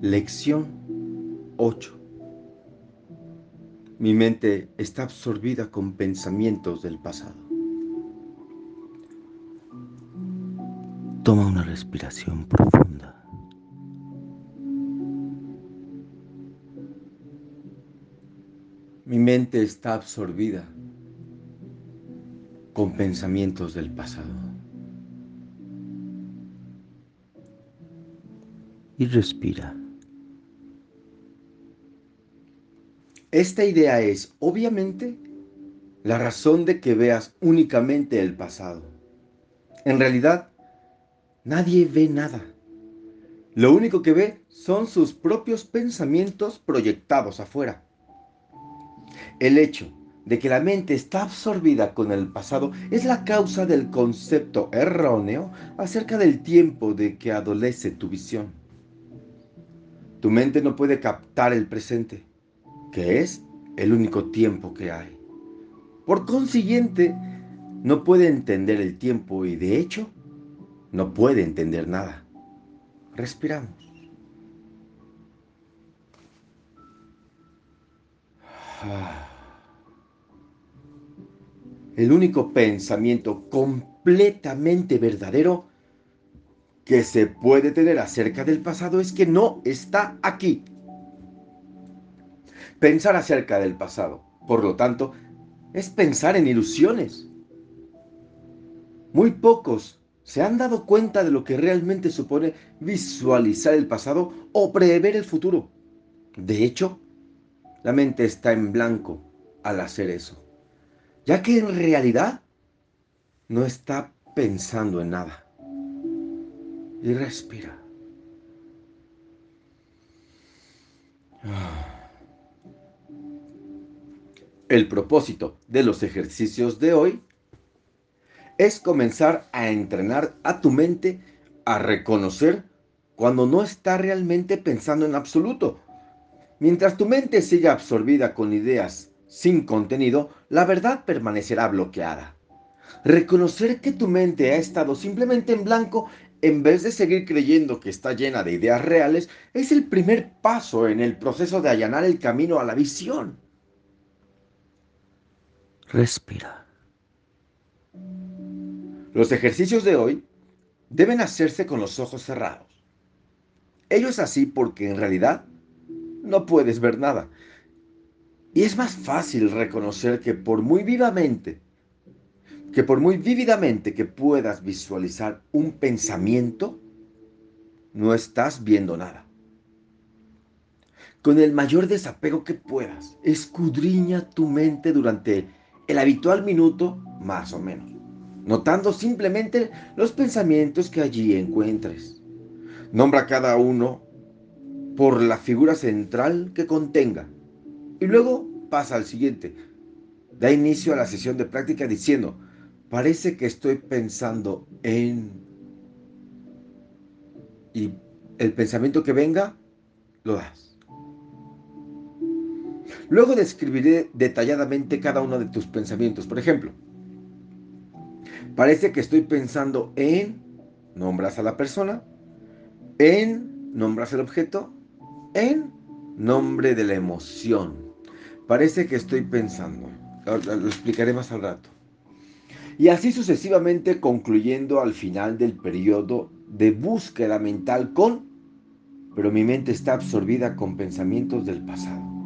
Lección 8. Mi mente está absorbida con pensamientos del pasado. Toma una respiración profunda. Mi mente está absorbida con pensamientos del pasado. Y respira. Esta idea es, obviamente, la razón de que veas únicamente el pasado. En realidad, nadie ve nada. Lo único que ve son sus propios pensamientos proyectados afuera. El hecho de que la mente está absorbida con el pasado es la causa del concepto erróneo acerca del tiempo de que adolece tu visión. Tu mente no puede captar el presente que es el único tiempo que hay. Por consiguiente, no puede entender el tiempo y de hecho, no puede entender nada. Respiramos. El único pensamiento completamente verdadero que se puede tener acerca del pasado es que no está aquí Pensar acerca del pasado, por lo tanto, es pensar en ilusiones. Muy pocos se han dado cuenta de lo que realmente supone visualizar el pasado o prever el futuro. De hecho, la mente está en blanco al hacer eso, ya que en realidad no está pensando en nada. Y respira. Ah. El propósito de los ejercicios de hoy es comenzar a entrenar a tu mente a reconocer cuando no está realmente pensando en absoluto. Mientras tu mente siga absorbida con ideas sin contenido, la verdad permanecerá bloqueada. Reconocer que tu mente ha estado simplemente en blanco en vez de seguir creyendo que está llena de ideas reales es el primer paso en el proceso de allanar el camino a la visión. Respira. Los ejercicios de hoy deben hacerse con los ojos cerrados. Ello es así porque en realidad no puedes ver nada. Y es más fácil reconocer que por muy vivamente, que por muy vívidamente que puedas visualizar un pensamiento, no estás viendo nada. Con el mayor desapego que puedas, escudriña tu mente durante el habitual minuto más o menos, notando simplemente los pensamientos que allí encuentres. Nombra cada uno por la figura central que contenga y luego pasa al siguiente. Da inicio a la sesión de práctica diciendo, parece que estoy pensando en... Y el pensamiento que venga, lo das. Luego describiré detalladamente cada uno de tus pensamientos. Por ejemplo, parece que estoy pensando en, nombras a la persona, en, nombras el objeto, en, nombre de la emoción. Parece que estoy pensando. Lo explicaré más al rato. Y así sucesivamente concluyendo al final del periodo de búsqueda mental con, pero mi mente está absorbida con pensamientos del pasado.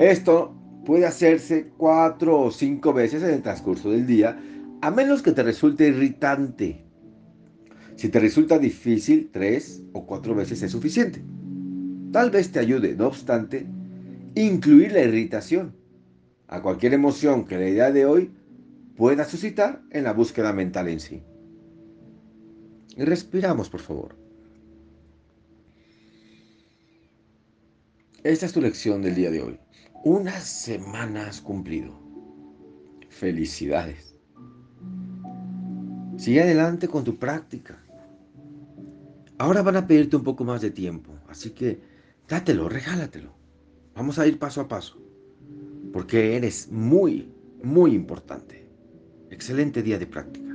Esto puede hacerse cuatro o cinco veces en el transcurso del día, a menos que te resulte irritante. Si te resulta difícil, tres o cuatro veces es suficiente. Tal vez te ayude, no obstante, incluir la irritación a cualquier emoción que la idea de hoy pueda suscitar en la búsqueda mental en sí. Y respiramos, por favor. Esta es tu lección del día de hoy. Una semana has cumplido. Felicidades. Sigue adelante con tu práctica. Ahora van a pedirte un poco más de tiempo, así que dátelo, regálatelo. Vamos a ir paso a paso, porque eres muy, muy importante. Excelente día de práctica.